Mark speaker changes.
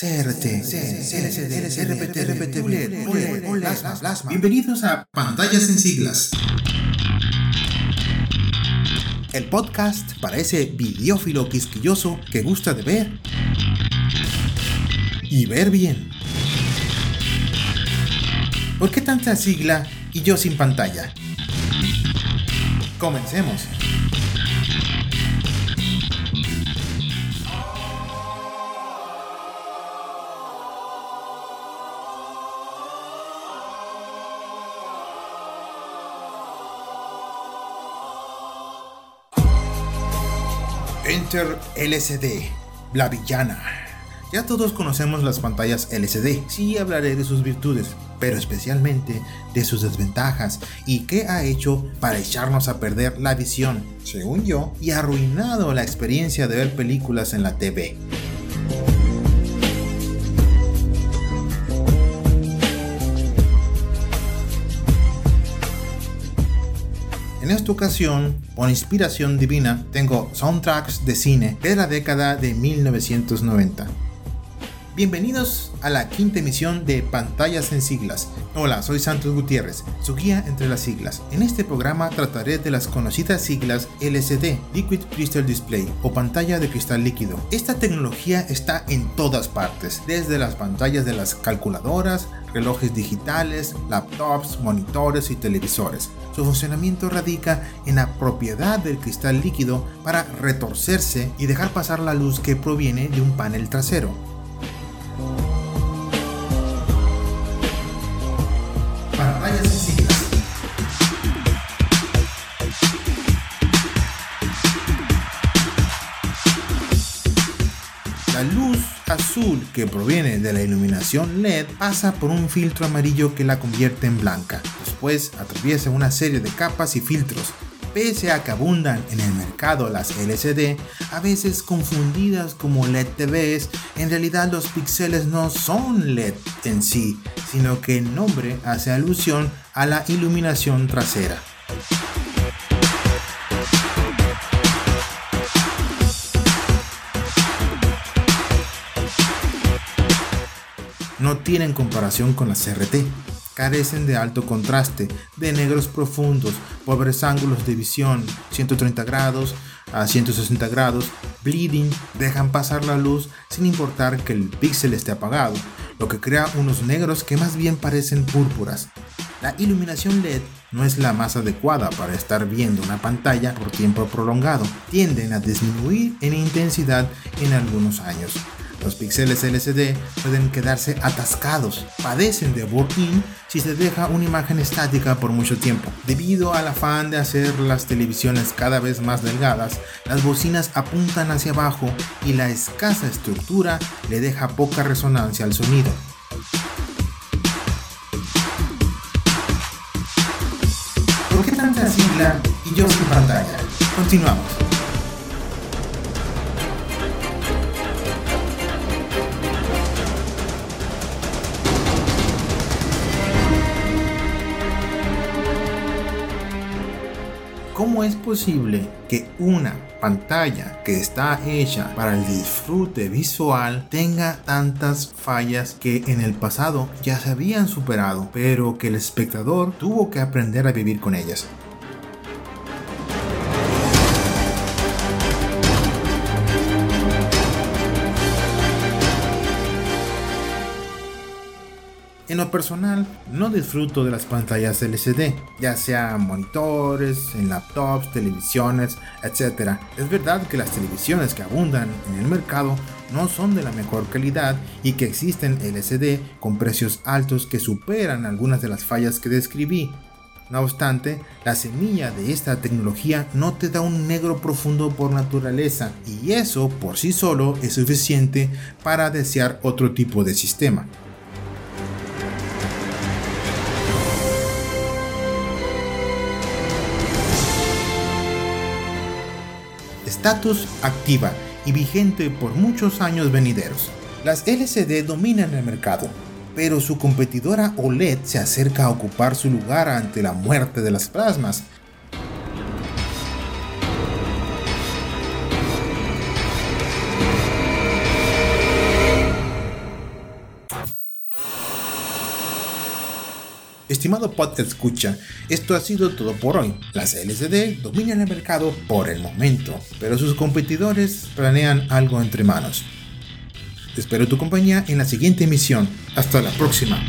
Speaker 1: CRT, LCD, RPT, RPT, Plasma, Plasma. Bienvenidos a Pantallas en Siglas. El podcast para ese videófilo quisquilloso que gusta de ver y ver bien. ¿Por qué tanta sigla y yo sin pantalla? Comencemos. Enter LCD, la villana. Ya todos conocemos las pantallas LCD, sí hablaré de sus virtudes, pero especialmente de sus desventajas y qué ha hecho para echarnos a perder la visión, según yo, y arruinado la experiencia de ver películas en la TV. Ocasión, por inspiración divina, tengo soundtracks de cine de la década de 1990. Bienvenidos a la quinta emisión de Pantallas en Siglas. Hola, soy Santos Gutiérrez, su guía entre las siglas. En este programa trataré de las conocidas siglas LCD, Liquid Crystal Display, o pantalla de cristal líquido. Esta tecnología está en todas partes, desde las pantallas de las calculadoras, relojes digitales, laptops, monitores y televisores. Su funcionamiento radica en la propiedad del cristal líquido para retorcerse y dejar pasar la luz que proviene de un panel trasero. Azul que proviene de la iluminación LED pasa por un filtro amarillo que la convierte en blanca. Después atraviesa una serie de capas y filtros. Pese a que abundan en el mercado las LCD, a veces confundidas como LED TVs, en realidad los píxeles no son LED en sí, sino que el nombre hace alusión a la iluminación trasera. No tienen comparación con las CRT. Carecen de alto contraste, de negros profundos, pobres ángulos de visión, 130 grados a 160 grados, bleeding, dejan pasar la luz sin importar que el píxel esté apagado, lo que crea unos negros que más bien parecen púrpuras. La iluminación LED no es la más adecuada para estar viendo una pantalla por tiempo prolongado, tienden a disminuir en intensidad en algunos años. Los píxeles LCD pueden quedarse atascados, padecen de burn-in si se deja una imagen estática por mucho tiempo. Debido al afán de hacer las televisiones cada vez más delgadas, las bocinas apuntan hacia abajo y la escasa estructura le deja poca resonancia al sonido. ¿Por qué tanta sigla y yo sin pantalla? Continuamos. ¿Cómo es posible que una pantalla que está hecha para el disfrute visual tenga tantas fallas que en el pasado ya se habían superado, pero que el espectador tuvo que aprender a vivir con ellas? En lo personal, no disfruto de las pantallas LCD, ya sea monitores, en laptops, televisiones, etc. Es verdad que las televisiones que abundan en el mercado no son de la mejor calidad y que existen LCD con precios altos que superan algunas de las fallas que describí. No obstante, la semilla de esta tecnología no te da un negro profundo por naturaleza y eso por sí solo es suficiente para desear otro tipo de sistema. Estatus activa y vigente por muchos años venideros. Las LCD dominan el mercado, pero su competidora OLED se acerca a ocupar su lugar ante la muerte de las plasmas. Estimado podcast escucha, esto ha sido todo por hoy. Las LCD dominan el mercado por el momento, pero sus competidores planean algo entre manos. Espero tu compañía en la siguiente emisión. Hasta la próxima.